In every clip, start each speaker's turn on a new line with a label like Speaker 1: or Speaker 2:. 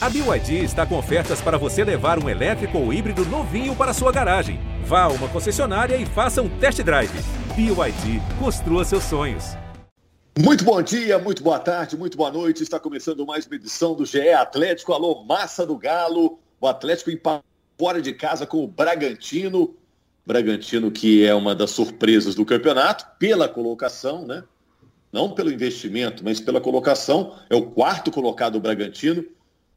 Speaker 1: A BYD está com ofertas para você levar um elétrico ou híbrido novinho para sua garagem. Vá a uma concessionária e faça um test drive. BYD, construa seus sonhos.
Speaker 2: Muito bom dia, muito boa tarde, muito boa noite. Está começando mais uma edição do GE Atlético. Alô, massa do Galo. O Atlético empata fora de casa com o Bragantino. Bragantino que é uma das surpresas do campeonato, pela colocação, né? Não pelo investimento, mas pela colocação. É o quarto colocado o Bragantino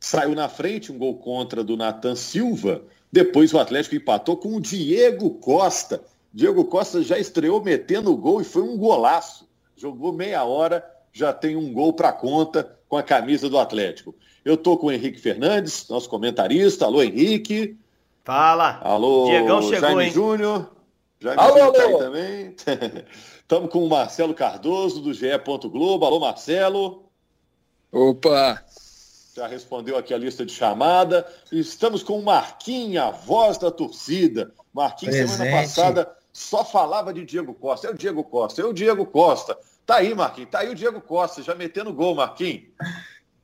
Speaker 2: saiu na frente, um gol contra do Nathan Silva. Depois o Atlético empatou com o Diego Costa. Diego Costa já estreou metendo o gol e foi um golaço. Jogou meia hora, já tem um gol para conta com a camisa do Atlético. Eu tô com o Henrique Fernandes, nosso comentarista. Alô, Henrique.
Speaker 3: Fala.
Speaker 2: Alô,
Speaker 3: Diegão chegou,
Speaker 2: Jaime
Speaker 3: hein?
Speaker 2: Júnior. Jaime
Speaker 4: Alô,
Speaker 2: Júnior tá aí
Speaker 4: alô.
Speaker 2: também. Estamos com o Marcelo Cardoso, do GE. Globo. Alô, Marcelo.
Speaker 4: Opa!
Speaker 2: Já respondeu aqui a lista de chamada. Estamos com o Marquinhos, a voz da torcida. Marquinhos, semana
Speaker 4: Presente.
Speaker 2: passada, só falava de Diego Costa. É o Diego Costa, é o Diego Costa. Tá aí, Marquinhos, tá aí o Diego Costa, já metendo gol, Marquinhos.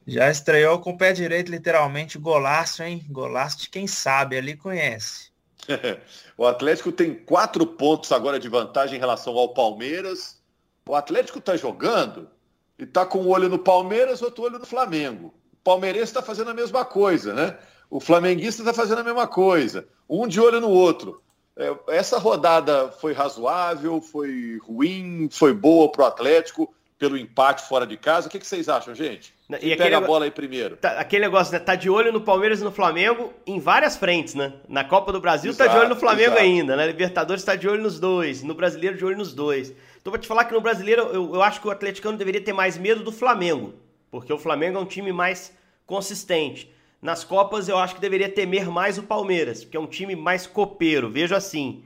Speaker 4: Já estreou com o pé direito, literalmente, golaço, hein? Golaço de quem sabe, ali conhece.
Speaker 2: o Atlético tem quatro pontos agora de vantagem em relação ao Palmeiras. O Atlético tá jogando e tá com um olho no Palmeiras, outro olho no Flamengo. Palmeirense está fazendo a mesma coisa, né? O flamenguista está fazendo a mesma coisa. Um de olho no outro. É, essa rodada foi razoável, foi ruim, foi boa para o Atlético pelo empate fora de casa. O que, que vocês acham, gente?
Speaker 3: E
Speaker 2: Quem
Speaker 3: aquele
Speaker 2: pega a
Speaker 3: nego-
Speaker 2: bola aí primeiro.
Speaker 3: Tá- aquele negócio, né? Tá de olho no Palmeiras e no Flamengo em várias frentes, né? Na Copa do Brasil tá de
Speaker 2: Exato,
Speaker 3: olho no Flamengo
Speaker 2: exato.
Speaker 3: ainda, na Libertadores tá de olho nos dois, no Brasileiro de olho nos dois. Então vou te falar que no Brasileiro eu, eu acho que o atleticano deveria ter mais medo do Flamengo, porque o Flamengo é um time mais consistente. Nas Copas eu acho que deveria temer mais o Palmeiras, porque é um time mais copeiro, vejo assim.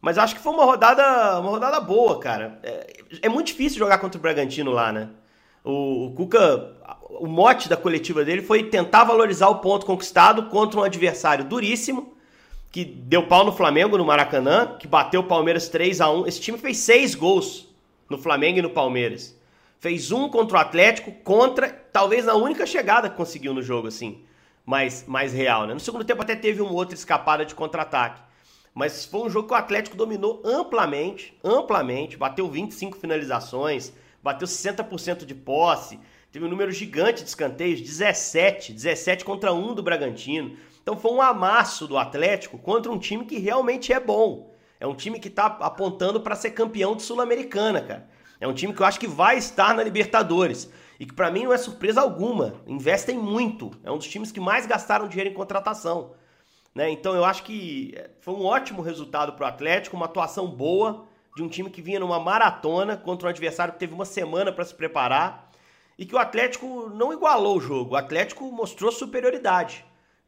Speaker 3: Mas acho que foi uma rodada, uma rodada boa, cara. É, é muito difícil jogar contra o Bragantino lá, né? O, o Cuca, o mote da coletiva dele foi tentar valorizar o ponto conquistado contra um adversário duríssimo, que deu pau no Flamengo no Maracanã, que bateu o Palmeiras 3 a 1 Esse time fez seis gols no Flamengo e no Palmeiras. Fez um contra o Atlético, contra, talvez na única chegada que conseguiu no jogo, assim, mais, mais real, né? No segundo tempo até teve uma outra escapada de contra-ataque. Mas foi um jogo que o Atlético dominou amplamente, amplamente, bateu 25 finalizações, bateu 60% de posse, teve um número gigante de escanteios, 17, 17 contra 1 do Bragantino. Então foi um amasso do Atlético contra um time que realmente é bom. É um time que está apontando para ser campeão de Sul-Americana, cara. É um time que eu acho que vai estar na Libertadores. E que para mim não é surpresa alguma. Investem muito. É um dos times que mais gastaram dinheiro em contratação. Né? Então eu acho que é, foi um ótimo resultado para o Atlético, uma atuação boa de um time que vinha numa maratona contra um adversário que teve uma semana para se preparar e que o Atlético não igualou o jogo. O Atlético mostrou superioridade.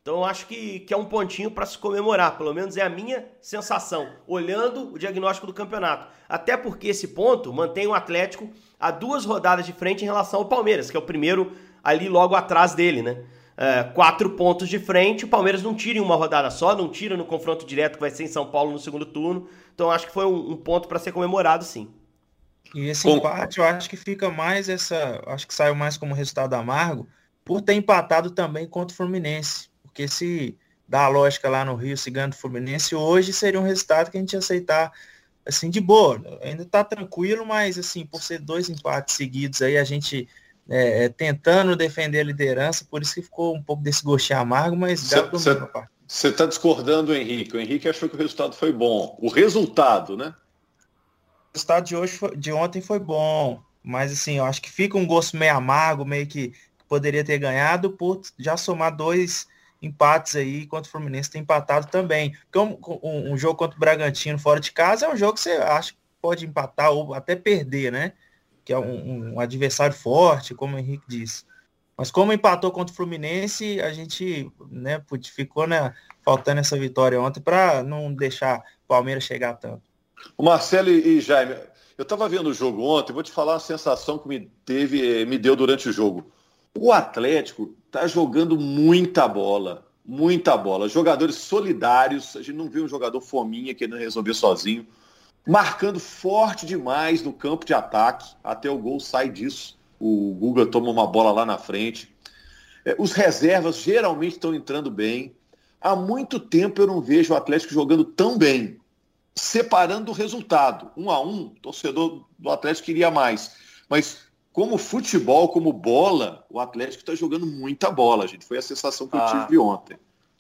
Speaker 3: Então eu acho que, que é um pontinho para se comemorar, pelo menos é a minha sensação, olhando o diagnóstico do campeonato. Até porque esse ponto mantém o Atlético a duas rodadas de frente em relação ao Palmeiras, que é o primeiro ali logo atrás dele, né? É, quatro pontos de frente, o Palmeiras não tira em uma rodada só, não tira no confronto direto que vai ser em São Paulo no segundo turno. Então acho que foi um, um ponto para ser comemorado, sim.
Speaker 4: E esse
Speaker 2: Com-
Speaker 4: empate, eu acho que fica mais essa. Acho que saiu mais como resultado amargo por ter empatado também contra o Fluminense. Porque se dá a lógica lá no Rio, do Fluminense, hoje seria um resultado que a gente ia aceitar assim de boa. Ainda tá tranquilo, mas assim, por ser dois empates seguidos aí, a gente é, é, tentando defender a liderança, por isso que ficou um pouco desse gostinho amargo, mas
Speaker 2: Cê-
Speaker 4: Galo
Speaker 2: cê-
Speaker 4: dominou a partida.
Speaker 2: Você está discordando, Henrique. O Henrique achou que o resultado foi bom. O resultado, né?
Speaker 4: O resultado de hoje, foi- de ontem foi bom, mas assim, eu acho que fica um gosto meio amargo, meio que poderia ter ganhado por já somar dois empates aí contra o Fluminense ter empatado também. Porque um, um- um jogo contra o Bragantino fora de casa é um jogo que você acha que pode empatar ou até perder, né? Que é um, um adversário forte, como o Henrique disse. Mas como empatou contra o Fluminense, a gente né, ficou né, faltando essa vitória ontem para não deixar o Palmeiras chegar tanto.
Speaker 2: O Marcelo e Jaime, eu estava vendo o jogo ontem, vou te falar uma sensação que me teve, eh, me deu durante o jogo. O Atlético está jogando muita bola, muita bola. Jogadores solidários, a gente não viu um jogador fominha querendo resolver sozinho, marcando forte demais no campo de ataque, até o gol sai disso. O Guga toma uma bola lá na frente. É, os reservas geralmente estão entrando bem. Há muito tempo eu não vejo o Atlético jogando tão bem, separando o resultado. Um a um, o torcedor do Atlético queria mais. Mas como futebol, como bola, o Atlético está jogando muita bola, gente. Foi a sensação que ah, eu tive ontem.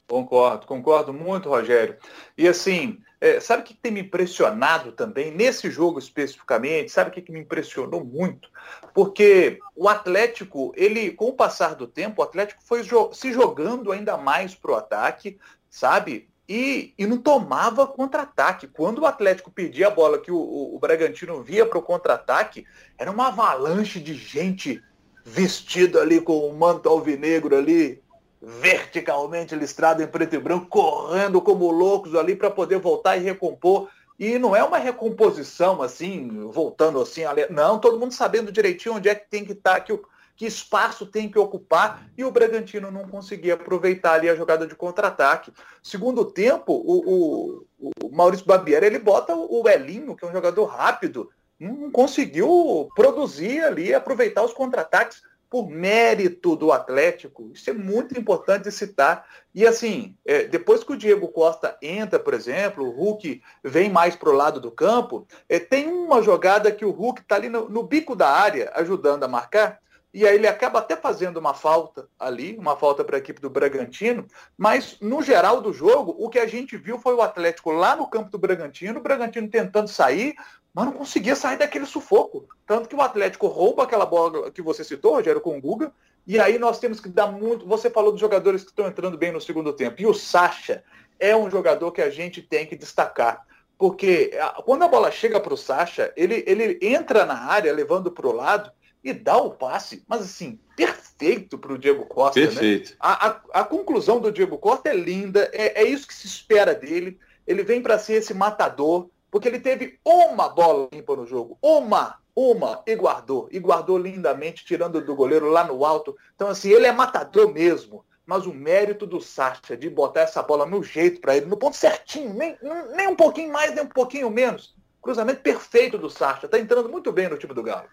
Speaker 5: Concordo, concordo muito, Rogério. E assim, é, sabe o que tem me impressionado também, nesse jogo especificamente, sabe o que, que me impressionou muito? Porque o Atlético, ele, com o passar do tempo, o Atlético foi jo se jogando ainda mais para o ataque, sabe? E, e não tomava contra-ataque. Quando o Atlético pedia a bola que o, o, o Bragantino via para o contra-ataque, era uma avalanche de gente vestida ali com o manto alvinegro ali, verticalmente listrado em preto e branco, correndo como loucos ali para poder voltar e recompor. E não é uma recomposição assim, voltando assim, não, todo mundo sabendo direitinho onde é que tem que estar, tá, que o que espaço tem que ocupar, e o Bragantino não conseguia aproveitar ali a jogada de contra-ataque. Segundo tempo, o, o, o Maurício Babiera, ele bota o Elinho, que é um jogador rápido, não conseguiu produzir ali, aproveitar os contra-ataques por mérito do Atlético. Isso é muito importante citar. E assim, é, depois que o Diego Costa entra, por exemplo, o Hulk vem mais para o lado do campo, é, tem uma jogada que o Hulk está ali no, no, bico da área, ajudando a marcar, e aí ele acaba até fazendo uma falta ali, uma falta para a equipe do Bragantino, mas no geral do jogo, o que a gente viu foi o Atlético lá no campo do Bragantino, o Bragantino tentando sair, mas não conseguia sair daquele sufoco. Tanto que o Atlético rouba aquela bola que você citou, Rogério, com o Guga, e aí nós temos que dar muito. Você falou dos jogadores que estão entrando bem no segundo tempo, e o Sacha é um jogador que a gente tem que destacar. Porque quando a bola chega para o Sacha, ele, ele entra na área, levando para o lado, e dá o passe, mas assim, perfeito para o Diego Costa.
Speaker 2: Né? Perfeito.
Speaker 5: Né? A, a, a, conclusão do Diego Costa é linda, é, é isso que se espera dele. Ele vem para ser esse matador, porque ele teve uma bola limpa no jogo, uma, uma, e guardou. E guardou lindamente, tirando do goleiro lá no alto. Então, assim, ele é matador mesmo. Mas o mérito do Sacha de botar essa bola no jeito para ele, no ponto certinho, nem, nem um pouquinho mais, nem um pouquinho menos. Cruzamento perfeito do Sacha. Está entrando muito bem no time do Galo.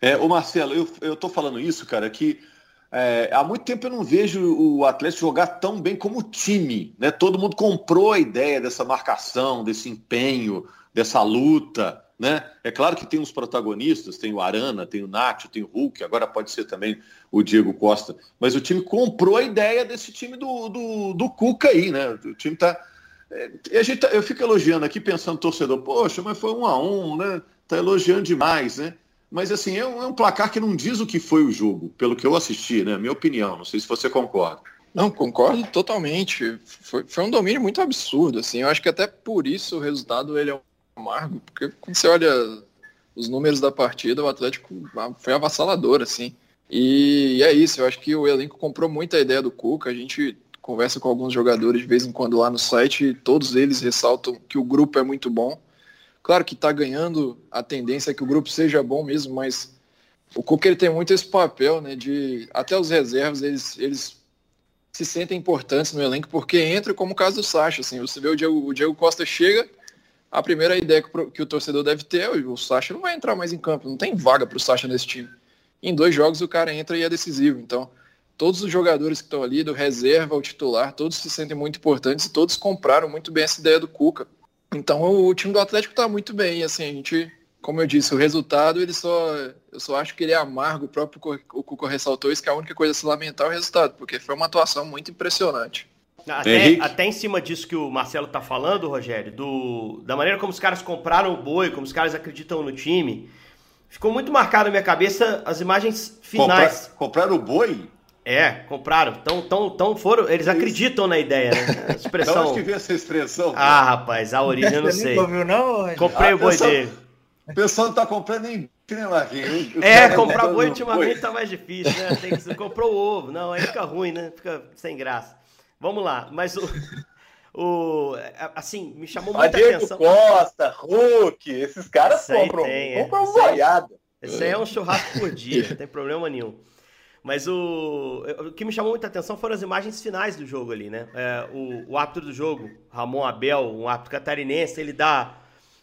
Speaker 2: É, o Marcelo, eu, eu tô falando isso, cara, que é, há muito tempo eu não vejo o Atlético jogar tão bem como time. Né? Todo mundo comprou a ideia dessa marcação, desse empenho, dessa luta. Né? É claro que tem os protagonistas, tem o Arana, tem o Nacho, tem o Hulk, agora pode ser também o Diego Costa. Mas o time comprou a ideia desse time do, do, do Cuca aí, né? O time tá. É, a gente tá, eu fico elogiando aqui, pensando torcedor, poxa, mas foi um a um, né? Tá elogiando demais, né? Mas assim, é um, é um, placar que não diz o que foi o jogo, pelo que eu assisti, né? Minha opinião, não sei se você concorda.
Speaker 6: Não, concordo totalmente. Foi, foi um domínio muito absurdo, assim. Eu acho que até por isso o resultado ele é amargo, porque quando você olha os números da partida, o Atlético foi avassalador, assim. E é isso, eu acho que o elenco comprou muita ideia do Cuca. A gente conversa com alguns jogadores de vez em quando lá no site e todos eles ressaltam que o grupo é muito bom. Claro que está ganhando a tendência é que o grupo seja bom mesmo, mas o Cuca ele tem muito esse papel, né? De até os reservas eles, eles se sentem importantes no elenco porque entra como o caso do Sacha. Assim, você vê o Diego, o Diego Costa chega, a primeira ideia que, o torcedor deve ter é o Sacha não vai entrar mais em campo, não tem vaga para o Sacha nesse time. Em dois jogos o cara entra e é decisivo. Então, todos os jogadores que estão ali, do reserva ao titular, todos se sentem muito importantes e todos compraram muito bem essa ideia do Cuca. Então o time do Atlético está muito bem, assim, a gente, como eu disse, o resultado, ele só, eu só acho que ele é amargo, o próprio o Cuco ressaltou isso, que a única coisa a se lamentar é o resultado, porque foi uma atuação muito impressionante.
Speaker 3: Até, até em cima disso que o Marcelo está falando, Rogério, do, da maneira como os caras compraram o boi, como os caras acreditam no time, ficou muito marcado na minha cabeça as imagens finais.
Speaker 2: Comprar, compraram o boi?
Speaker 3: É, compraram. Tão, tão, tão foram, eles acreditam na ideia, né? A expressão. Então,
Speaker 2: onde que essa expressão?
Speaker 3: Ah, rapaz, a origem eu não sei.
Speaker 4: Não não?
Speaker 3: Comprei ah, o boi pessoal, dele.
Speaker 2: O pessoal não tá comprando nem né?
Speaker 3: É, comprar boi ultimamente tá mais difícil, né? Tem que, comprou o ovo. Não, aí fica ruim, né? Fica sem graça. Vamos lá, mas o... O, assim, me chamou muita Diego atenção.
Speaker 5: Costa, Hulk, esses caras compram, tem, compram é. boiada.
Speaker 3: Esse aí é um churrasco por dia, não tem problema nenhum. Mas o, o que me chamou muita atenção foram as imagens finais do jogo ali, né? É, o, o árbitro do jogo, Ramon Abel, um árbitro catarinense, ele dá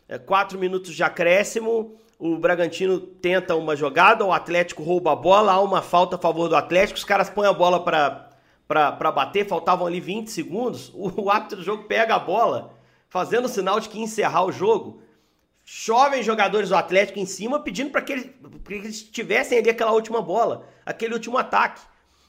Speaker 3: é, quatro minutos de acréscimo, o Bragantino tenta uma jogada, o Atlético rouba a bola, há uma falta a favor do Atlético, os caras põem a bola para bater, faltavam ali 20 segundos, o, o árbitro do jogo pega a bola, fazendo o sinal de que encerrar o jogo, chovem jogadores do Atlético em cima pedindo para que, eles, que eles tivessem ali aquela última bola, aquele último ataque.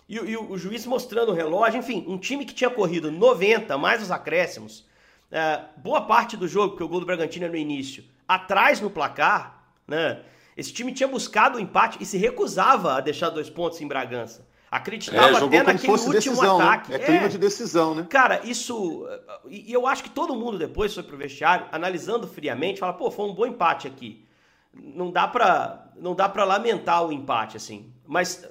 Speaker 3: E, e o, o, juiz mostrando o relógio, enfim, um time que tinha corrido 90 mais os acréscimos, é, boa parte do jogo, porque o gol do Bragantino é no início, atrás no placar, né? Esse time tinha buscado o empate e se recusava a deixar dois pontos em Bragança. Acreditava
Speaker 2: é,
Speaker 3: até naquele último
Speaker 2: decisão,
Speaker 3: né? ataque.
Speaker 2: Né? É clima é. de decisão, né?
Speaker 3: Cara, isso. E eu acho que todo mundo depois foi pro vestiário, analisando friamente, fala, pô, foi um bom empate aqui. Não dá pra, não dá pra lamentar o empate, assim. Mas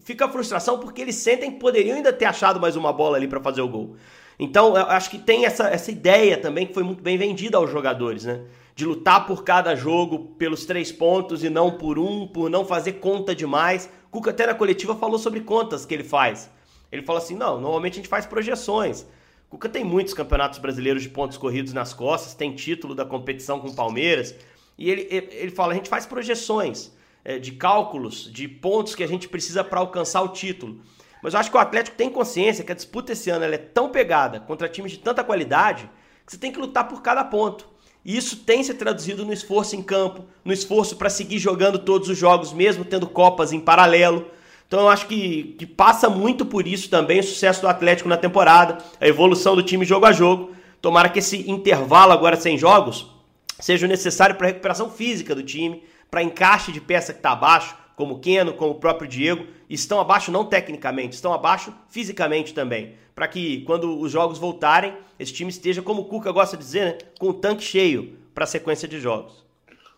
Speaker 3: fica a frustração porque eles sentem que poderiam ainda ter achado mais uma bola ali para fazer o gol. Então, eu acho que tem essa, essa ideia também que foi muito bem vendida aos jogadores, né? De lutar por cada jogo pelos três pontos e não por um, por não fazer conta demais. Cuca até na coletiva falou sobre contas que ele faz. Ele fala assim: não, normalmente a gente faz projeções. Cuca tem muitos campeonatos brasileiros de pontos corridos nas costas, tem título da competição com o Palmeiras. E ele, ele fala: a gente faz projeções é, de cálculos, de pontos que a gente precisa para alcançar o título. Mas eu acho que o Atlético tem consciência que a disputa esse ano é tão pegada contra times de tanta qualidade que você tem que lutar por cada ponto. E isso tem se traduzido no esforço em campo, no esforço para seguir jogando todos os jogos, mesmo tendo Copas em paralelo. Então eu acho que, que passa muito por isso também o sucesso do Atlético na temporada, a evolução do time jogo a jogo. Tomara que esse intervalo agora sem jogos seja necessário para recuperação física do time, para encaixe de peça que está abaixo, como o Keno, como o próprio Diego, estão abaixo não tecnicamente, estão abaixo fisicamente também. Para que quando os jogos voltarem, esse time esteja, como o Cuca gosta de dizer, né, com o tanque cheio para a sequência de jogos.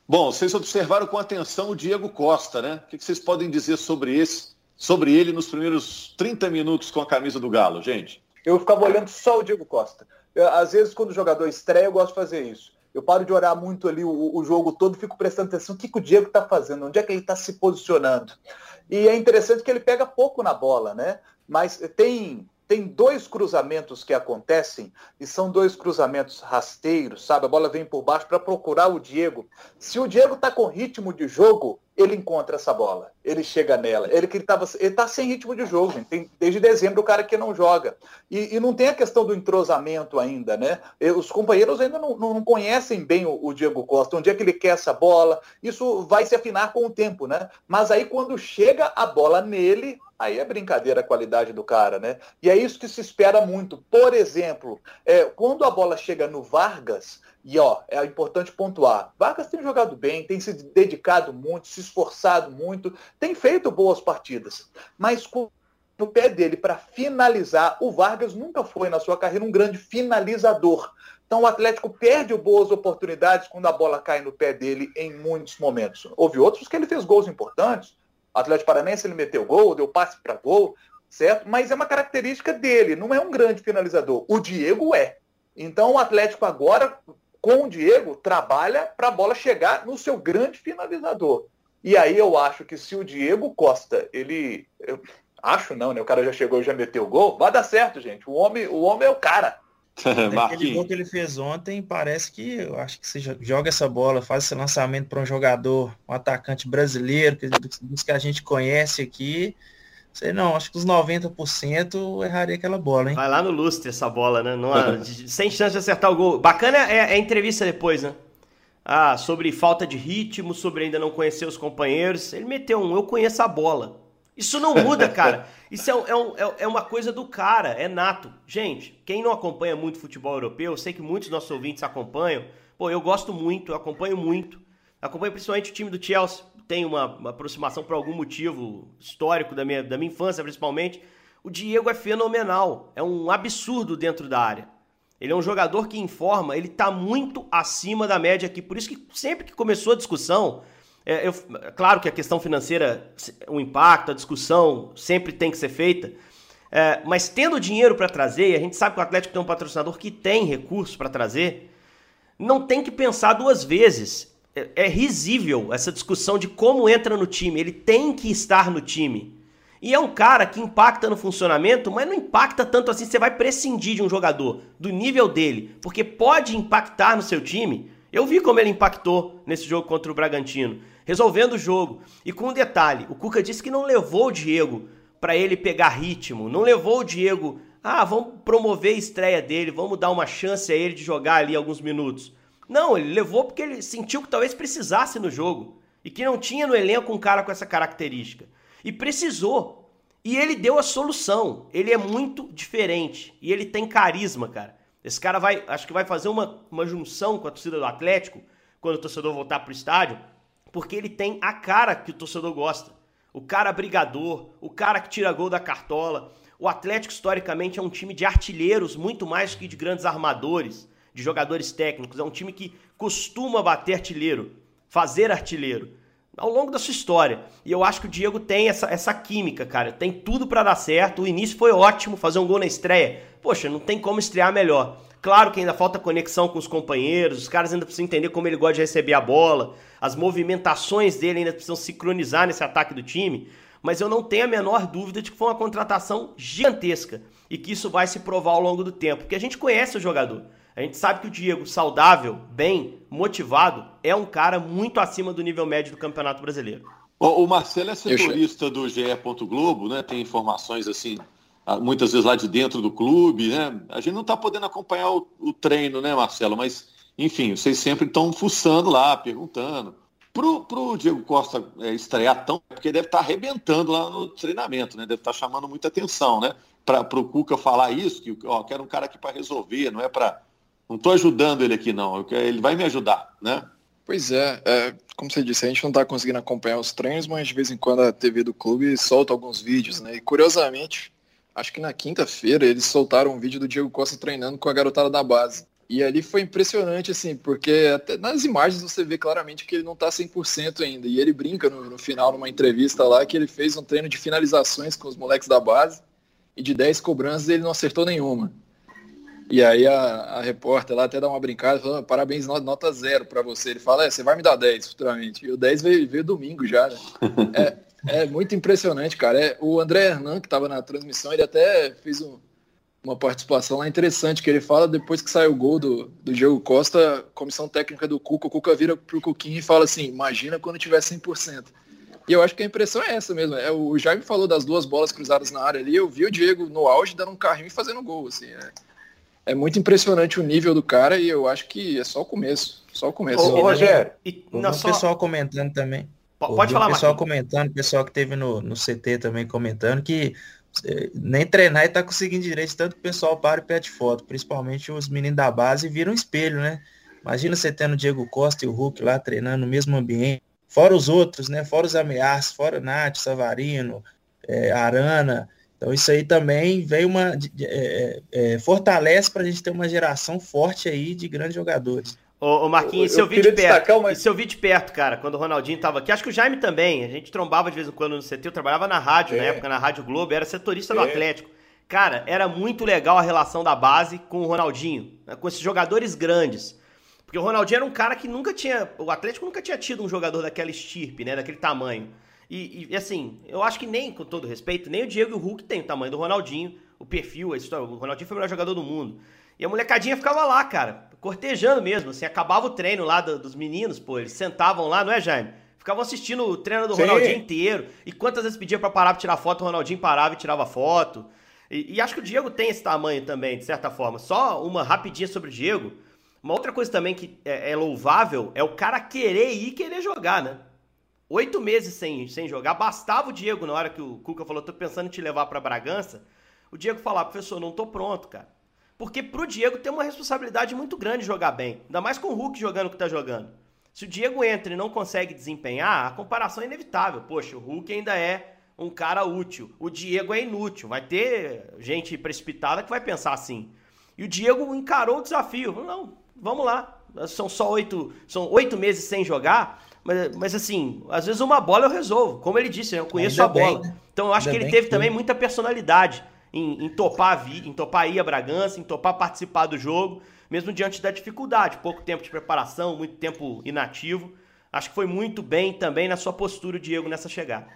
Speaker 2: Bom, vocês observaram com atenção o Diego Costa, né? O que vocês podem dizer sobre esse, sobre ele nos primeiros 30 minutos com a camisa do Galo, gente?
Speaker 5: Eu ficava olhando só o Diego Costa. Eu, às vezes, quando o jogador estreia, eu gosto de fazer isso. Eu paro de olhar muito ali o, o jogo todo, fico prestando atenção o que, que o Diego está fazendo, onde é que ele está se posicionando. E é interessante que ele pega pouco na bola, né? Mas tem tem dois cruzamentos que acontecem e são dois cruzamentos rasteiros, sabe? A bola vem por baixo para procurar o Diego. Se o Diego está com ritmo de jogo, ele encontra essa bola, ele chega nela. Ele que ele tava, ele tá sem ritmo de jogo, gente. Tem, desde dezembro o cara que não joga. E, e, não tem a questão do entrosamento ainda, né? Os companheiros ainda não, não conhecem bem o, o, Diego Costa, onde é que ele quer essa bola. Isso vai se afinar com o tempo, né? Mas aí quando chega a bola nele, aí é brincadeira a qualidade do cara, né? E é isso que se espera muito. Por exemplo, é, quando a bola chega no Vargas, e ó, é importante pontuar. Vargas tem jogado bem, tem se dedicado muito, se esforçado muito, tem feito boas partidas. Mas no pé dele para finalizar, o Vargas nunca foi na sua carreira um grande finalizador. Então o Atlético perde boas oportunidades quando a bola cai no pé dele em muitos momentos. Houve outros que ele fez gols importantes. O Atlético Paranense ele meteu gol, deu passe para gol, certo? Mas é uma característica dele, não é um grande finalizador. O Diego é. Então o Atlético agora com o Diego, trabalha para a bola chegar no seu grande finalizador. E aí eu acho que se o Diego Costa, ele. Eu acho não, né? O cara já chegou e já meteu o gol, vai dar certo, gente. O homem, o homem é o cara.
Speaker 4: Aquele gol que ele fez ontem, parece que eu acho que você joga essa bola, faz esse lançamento para um jogador, um atacante brasileiro, que, dos que a gente conhece aqui, Sei não, acho que os 90% erraria aquela bola, hein?
Speaker 3: Vai lá no lustre essa bola, né? Não, sem chance de acertar o gol. Bacana é, é, a entrevista depois, né? Ah, sobre falta de ritmo, sobre ainda não conhecer os companheiros. Ele meteu um, eu conheço a bola. Isso não muda, cara. Isso é, é, um, é, é, uma coisa do cara, é nato. Gente, quem não acompanha muito futebol europeu, eu sei que muitos dos nossos ouvintes acompanham. Pô, eu gosto muito, eu acompanho muito. Acompanho principalmente o time do Chelsea tem uma, uma aproximação por algum motivo histórico da minha, da minha infância, principalmente. O Diego é fenomenal, é um absurdo dentro da área. Ele é um jogador que informa, ele está muito acima da média aqui. Por isso que sempre que começou a discussão, é, eu, claro que a questão financeira, o impacto, a discussão sempre tem que ser feita. É, mas tendo dinheiro para trazer, a gente sabe que o Atlético tem um patrocinador que tem recursos para trazer, não tem que pensar duas vezes é, é risível essa discussão de como entra no time. Ele tem que estar no time. E é um cara que impacta no funcionamento, mas não impacta tanto assim. Você vai prescindir de um jogador do nível dele, porque pode impactar no seu time Eu vi como ele impactou nesse jogo contra o Bragantino, resolvendo o jogo. E com um detalhe, o Cuca disse que não levou o Diego para ele pegar ritmo, não levou o Diego, ah, vamos promover a estreia dele, vamos dar uma chance a ele de jogar ali alguns minutos. Não, ele levou porque ele sentiu que talvez precisasse no jogo e que não tinha no elenco um cara com essa característica. E precisou. E ele deu a solução. Ele é muito diferente e ele tem carisma, cara. Esse cara vai, acho que vai fazer uma, uma junção com a torcida do Atlético quando o torcedor voltar pro estádio, porque ele tem a cara que o torcedor gosta. O cara brigador, o cara que tira gol da cartola. O Atlético, historicamente, é um time de artilheiros muito mais que de grandes armadores, de jogadores técnicos. É um time que costuma bater artilheiro, fazer artilheiro, ao longo da sua história. E eu acho que o Diego tem essa, essa química, cara. Tem tudo para dar certo. O início foi ótimo, fazer um gol na estreia. Poxa, não tem como estrear melhor. Claro que ainda falta conexão com os companheiros, os caras ainda precisam entender como ele gosta de receber a bola, as movimentações dele ainda precisam sincronizar nesse ataque do time, mas eu não tenho a menor dúvida de que foi uma contratação gigantesca e que isso vai se provar ao longo do tempo, porque a gente conhece o jogador. A gente sabe que o Diego, saudável, bem, motivado, é um cara muito acima do nível médio do Campeonato Brasileiro.
Speaker 2: O, Marcelo é setorista do GE. Globo, né? Tem informações assim muitas vezes lá de dentro do clube, né? A gente não está podendo acompanhar o, o, treino, né, Marcelo? Mas, enfim, vocês sempre estão fuçando lá, perguntando. Pro, pro Diego Costa é, estrear tão, porque deve estar tá arrebentando lá no treinamento, né? Deve estar tá chamando muita atenção, né? Para o Cuca falar isso, que ó, quero um cara aqui para resolver, não é para. Não estou ajudando ele aqui, não. Ele vai me ajudar, né?
Speaker 6: Pois é, é, como você disse, a gente não está conseguindo acompanhar os treinos, mas de vez em quando a TV do clube solta alguns vídeos, né? E curiosamente, acho que na quinta-feira, eles soltaram um vídeo do Diego Costa treinando com a garotada da base. E ali foi impressionante, assim, porque até nas imagens você vê claramente que ele não tá 100% ainda. E ele brinca no, no, final, numa entrevista lá, que ele fez um treino de finalizações com os moleques da base e de 10 cobranças ele não acertou nenhuma. E aí a, a repórter lá até dá uma brincada, falando, parabéns, nota zero para você. Ele fala, é, você vai me dar 10 futuramente. E o 10 veio, veio domingo já, né? É, é muito impressionante, cara. É, o André Hernan, que estava na transmissão, ele até fez um, uma participação lá interessante, que ele fala depois que saiu o gol do, do Diego Costa, comissão técnica do Cuca, o Cuca vira pro Cuquinho e fala assim, imagina quando tiver 100%. E eu acho que a impressão é essa mesmo. É, o Jaime falou das duas bolas cruzadas na área ali, eu vi o Diego no auge dando um carrinho e fazendo gol, assim. É, é muito impressionante o nível do cara e eu acho que é só o começo. Só o começo.
Speaker 4: Ô, Rogério, e, o só... pessoal comentando também.
Speaker 3: Pode falar,
Speaker 4: O pessoal Marquinhos. comentando, o pessoal que teve no, no CT também comentando que eh, nem treinar e tá conseguindo direito, tanto que o pessoal para e pede foto, principalmente os meninos da base viram um espelho, né? Imagina você tendo o Diego Costa e o Hulk lá treinando no mesmo ambiente, fora os outros, né? Fora os ameaças, fora Nath, Savarino, é, Arana. Então isso aí também veio uma. É, é, fortalece para a gente ter uma geração forte aí de grandes jogadores.
Speaker 3: Ô, ô Marquinhos, eu, eu, eu vi de perto. Isso eu vi de perto, cara, quando o Ronaldinho tava aqui. Acho que o Jaime também. A gente trombava de vez em quando no CT. Eu trabalhava na rádio, é. na época, na Rádio Globo. Era setorista é. do Atlético. Cara, era muito legal a relação da base com o Ronaldinho, né, com esses jogadores grandes. Porque o Ronaldinho era um cara que nunca tinha. O Atlético nunca tinha tido um jogador daquela estirpe, né? Daquele tamanho. E, e, assim, eu acho que nem, com todo respeito, nem o Diego e o Hulk tem o tamanho do Ronaldinho, o perfil, a história. O Ronaldinho foi o melhor jogador do mundo. E a molecadinha ficava lá, cara, cortejando mesmo, assim, acabava o treino lá do, dos meninos, pô, eles sentavam lá, não é, Jaime? Ficavam assistindo o treino do Sim. Ronaldinho inteiro. E quantas vezes pedia para parar pra tirar foto, o Ronaldinho parava e tirava foto. E, e, acho que o Diego tem esse tamanho também, de certa forma. Só uma rapidinha sobre o Diego. Uma outra coisa também que é, é louvável é o cara querer ir e querer jogar, né? Oito meses sem, sem jogar, bastava o Diego, na hora que o Cuca falou, tô pensando em te levar para Bragança, o Diego falar, professor, não tô pronto, cara. Porque pro Diego tem uma responsabilidade muito grande jogar bem. Ainda mais com o Hulk jogando o que tá jogando. Se o Diego entra e não consegue desempenhar, a comparação é inevitável. Poxa, o Hulk ainda é um cara útil. O Diego é inútil. Vai ter gente precipitada que vai pensar assim. E o Diego encarou o desafio. Não, vamos lá. São só oito, são oito meses sem jogar. Mas, mas assim, às vezes uma bola eu resolvo. Como ele disse, eu conheço Ainda a bola. Bem, né? Então eu acho Ainda que ele teve que também muita personalidade em, em, topar em topar ir a Bragança, em topar participar do jogo, mesmo diante da dificuldade, pouco tempo de preparação, muito tempo inativo. Acho que foi muito bem também na sua postura, Diego, nessa chegada.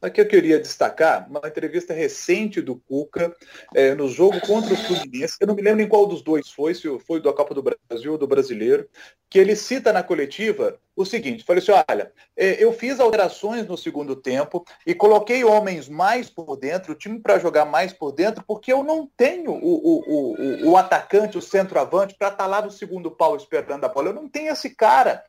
Speaker 5: Aqui eu queria destacar uma entrevista recente do Cuca é, no jogo contra o Fluminense. Eu não me lembro em qual dos dois foi, se foi da Copa do Brasil ou do Brasileiro, que ele cita na coletiva o seguinte: falei assim, olha, é, eu fiz alterações no segundo tempo e coloquei homens mais por dentro, o time para jogar mais por dentro, porque eu não tenho o, o, o, o atacante, o centroavante, para estar tá lá no segundo pau esperando a bola. Eu não tenho esse cara.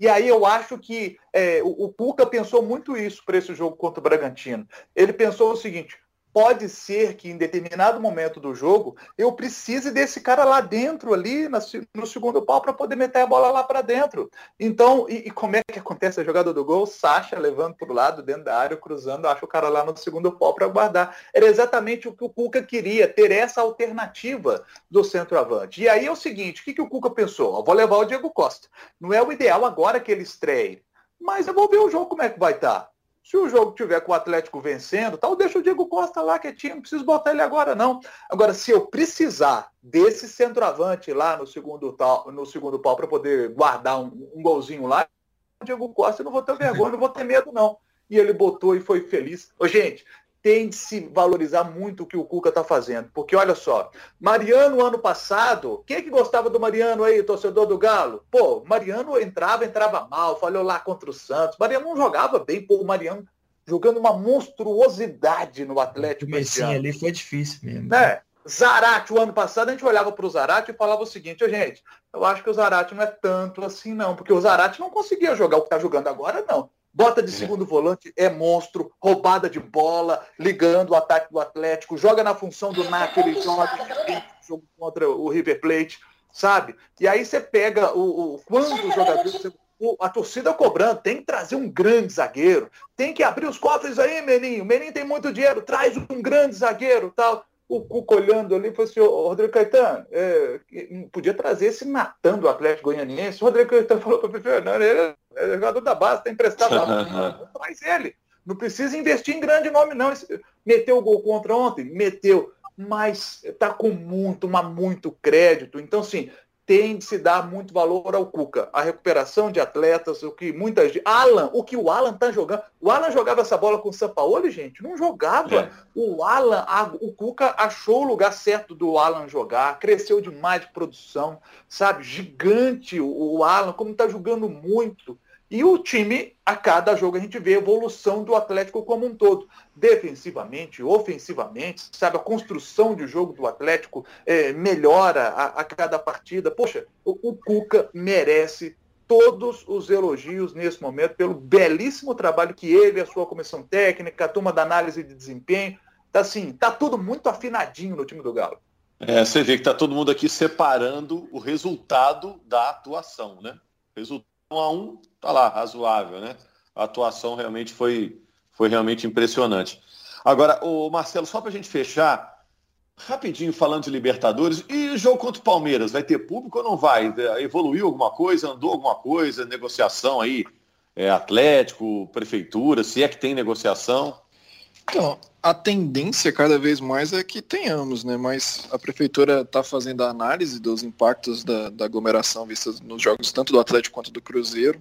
Speaker 5: E aí eu acho que é, o, o Cuca pensou muito isso para esse jogo contra o Bragantino. Ele pensou o seguinte: pode ser que em determinado momento do jogo eu precise desse cara lá dentro, ali no segundo pau, para poder meter a bola lá para dentro. Então, e, e, como é que acontece a jogada do gol? Sacha levando para o lado, dentro da área, cruzando, acha o cara lá no segundo pau para guardar. Era exatamente o que o Cuca queria, ter essa alternativa do centroavante. E aí é o seguinte, o que, que o Cuca pensou? Eu vou levar o Diego Costa. Não é o ideal agora que ele estreie, mas eu vou ver o jogo como é que vai estar. Se o jogo tiver com o Atlético vencendo, tal, deixa o Diego Costa lá quietinho, não preciso botar ele agora não. Agora, se eu precisar desse centroavante lá no segundo, tal, no segundo pau para poder guardar um, um golzinho lá, o Diego Costa eu não vou ter vergonha, não vou ter medo não. E ele botou e foi feliz. Ô, gente, tem de se valorizar muito o que o Cuca está fazendo. Porque olha só, Mariano ano passado, quem é que gostava do Mariano aí, torcedor do Galo? Pô, Mariano entrava, entrava mal, falhou lá contra o Santos. Mariano não jogava bem, pô, o Mariano jogando uma monstruosidade no Atlético.
Speaker 4: Esse ali foi difícil mesmo.
Speaker 5: Né? Zarate, o ano passado, a gente olhava para o Zarate e falava o seguinte, oh, gente, eu acho que o Zarate não é tanto assim, não, porque o Zarate não conseguia jogar o que está jogando agora, não. Bota de é. segundo volante, é monstro, roubada de bola, ligando o ataque do Atlético, joga na função do Nath, ele joga jogo contra o River Plate, sabe? E aí você pega o, o quando os jogadores a torcida cobrando, tem que trazer um grande zagueiro, tem que abrir os cofres aí, Meninho. O Meninho tem muito dinheiro, traz um grande zagueiro, tal. O Cuco olhando ali falou assim, ô, Rodrigo Caetano, é, podia trazer esse Natan do Atlético Goianiense. O Rodrigo Caetano falou para o Fernando, ele é jogador da base, está emprestado lá. Traz ele. Não precisa investir em grande nome, não. Meteu o gol contra ontem? Meteu. Mas está com muito, mas muito crédito. Então, assim, tem de se dar muito valor ao Cuca. A recuperação de atletas, o que muitas. Alan, o que o Alan tá jogando. O Alan jogava essa bola com o Sampaoli, gente? Não jogava. É. O Alan, a, o Cuca achou o lugar certo do Alan jogar, cresceu demais de produção, sabe? Gigante o, Alan, como tá jogando muito. E o time, a cada jogo, a gente vê a evolução do Atlético como um todo. Defensivamente, ofensivamente, sabe, a construção de jogo do Atlético é, melhora a, a, cada partida. Poxa, o, o Cuca merece todos os elogios nesse momento pelo belíssimo trabalho que ele, a sua comissão técnica, a turma da análise de desempenho, tá assim, tá tudo muito afinadinho no time do Galo.
Speaker 2: É, você vê que tá todo mundo aqui separando o resultado da atuação, né? Resultado a um, tá lá, razoável, né? A atuação realmente foi, foi realmente impressionante. Agora, o Marcelo, só para a gente fechar, rapidinho falando de Libertadores, e jogo contra o Palmeiras, vai ter público ou não vai? Evoluiu alguma coisa, andou alguma coisa, negociação aí, é, Atlético, Prefeitura, se é que tem negociação?
Speaker 6: Então, a tendência cada vez mais é que tenhamos, né? Mas a prefeitura está fazendo a análise dos impactos da, da aglomeração vistas nos jogos tanto do Atlético quanto do Cruzeiro.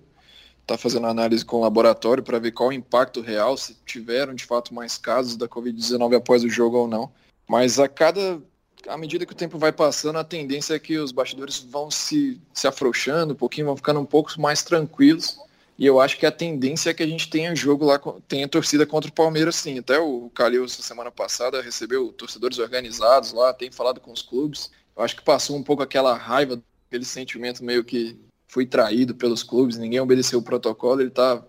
Speaker 6: Está fazendo análise com o laboratório para ver qual o impacto real, se tiveram de fato mais casos da Covid-19 após o jogo ou não. Mas a cada. À medida que o tempo vai passando, a tendência é que os bastidores vão se, se afrouxando um pouquinho, vão ficando um pouco mais tranquilos e eu acho que a tendência é que a gente tenha jogo lá, tenha torcida contra o Palmeiras sim. Até o Calil, semana passada, recebeu torcedores organizados lá, tem falado com os clubes. Eu acho que passou um pouco aquela raiva, aquele sentimento meio que foi traído pelos clubes, ninguém obedeceu o protocolo, ele tá.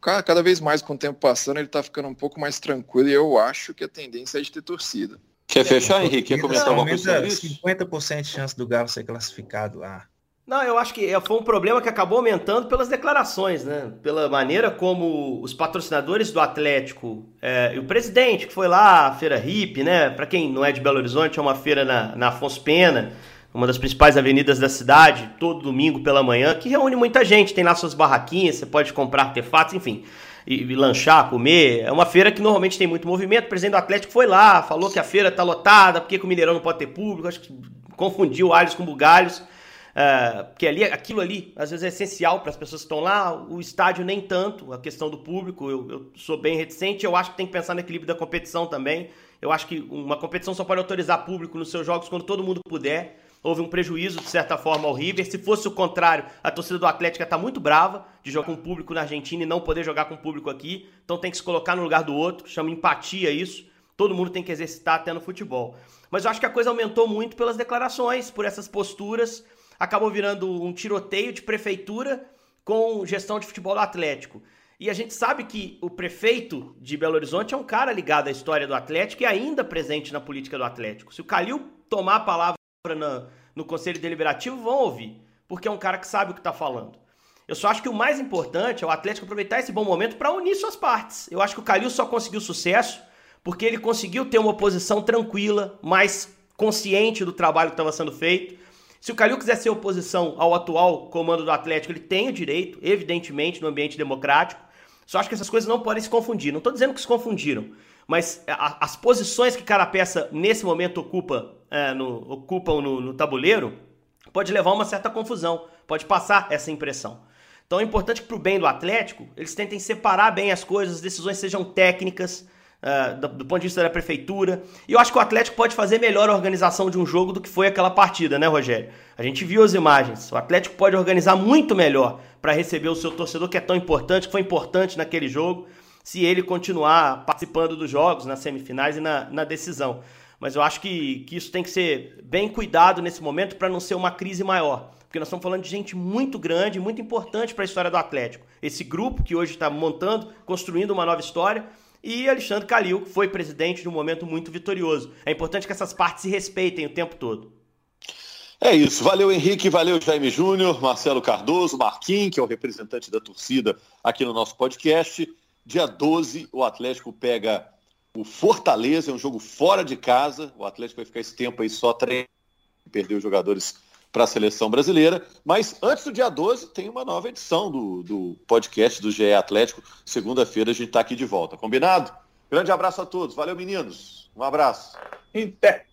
Speaker 6: Cada vez mais com o tempo passando, ele tá ficando um pouco mais tranquilo e eu acho que a tendência é de ter torcida.
Speaker 2: Quer fechar, Henrique? Quer comentar alguma coisa
Speaker 4: sobre isso? 50% de chance do Galo ser classificado lá.
Speaker 3: Não, eu acho que é, foi um problema que acabou aumentando pelas declarações, né? Pela maneira como os patrocinadores do Atlético é, e o presidente que foi lá, a feira Hip, né? Para quem não é de Belo Horizonte, é uma feira na, na Afonso Pena, uma das principais avenidas da cidade, todo domingo pela manhã, que reúne muita gente. Tem lá suas barraquinhas, você pode comprar artefatos, enfim, e, e lanchar, comer. É uma feira que normalmente tem muito movimento. O presidente do Atlético foi lá, falou que a feira tá lotada, porque que o Mineirão não pode ter público, acho que confundiu alhos com bugalhos. Uh, porque ali, aquilo ali, às vezes, é essencial para as pessoas que estão lá. O estádio, nem tanto. A questão do público, eu, eu, sou bem reticente. Eu acho que tem que pensar no equilíbrio da competição também. Eu acho que uma competição só pode autorizar público nos seus jogos quando todo mundo puder. Houve um prejuízo, de certa forma, ao River. Se fosse o contrário, a torcida do Atlético está muito brava de jogar com público na Argentina e não poder jogar com público aqui. Então tem que se colocar no lugar do outro. Chama empatia isso. Todo mundo tem que exercitar até no futebol. Mas eu acho que a coisa aumentou muito pelas declarações, por essas posturas acabou virando um tiroteio de prefeitura com gestão de futebol do Atlético. E a gente sabe que o prefeito de Belo Horizonte é um cara ligado à história do Atlético e ainda presente na política do Atlético. Se o Calil tomar a palavra no, no Conselho Deliberativo, vão ouvir, porque é um cara que sabe o que está falando. Eu só acho que o mais importante é o Atlético aproveitar esse bom momento para unir suas partes. Eu acho que o Calil só conseguiu sucesso porque ele conseguiu ter uma oposição tranquila, mais consciente do trabalho que estava sendo feito se o Calil quiser ser oposição ao atual comando do Atlético, ele tem o direito, evidentemente, no ambiente democrático. Só acho que essas coisas não podem se confundir. Não estou dizendo que se confundiram, mas a, as posições que cada peça nesse momento ocupa, é, no, ocupam no, no tabuleiro pode levar a uma certa confusão, pode passar essa impressão. Então é importante que, para o bem do Atlético, eles tentem separar bem as coisas, as decisões sejam técnicas, uh, do, do, ponto de vista da prefeitura. E eu acho que o Atlético pode fazer melhor a organização de um jogo do que foi aquela partida, né, Rogério? A gente viu as imagens. O Atlético pode organizar muito melhor para receber o seu torcedor, que é tão importante, que foi importante naquele jogo, se ele continuar participando dos jogos, nas semifinais e na, na decisão. Mas eu acho que, que isso tem que ser bem cuidado nesse momento para não ser uma crise maior. Porque nós estamos falando de gente muito grande, muito importante para a história do Atlético. Esse grupo que hoje está montando, construindo uma nova história, e Alexandre Calil foi presidente de um momento muito vitorioso. É importante que essas partes se respeitem o tempo todo.
Speaker 2: É isso. Valeu, Henrique. Valeu, Jaime Júnior, Marcelo Cardoso, Marquinhos, que é o representante da torcida aqui no nosso podcast. Dia 12, o Atlético pega o Fortaleza, é um jogo fora de casa. O Atlético vai ficar esse tempo aí só treinando, perder os jogadores para a seleção brasileira. Mas antes do dia 12 tem uma nova edição do, do podcast do GE Atlético. Segunda-feira a gente está aqui de volta. Combinado? Grande abraço a todos. Valeu, meninos. Um abraço.
Speaker 5: Até.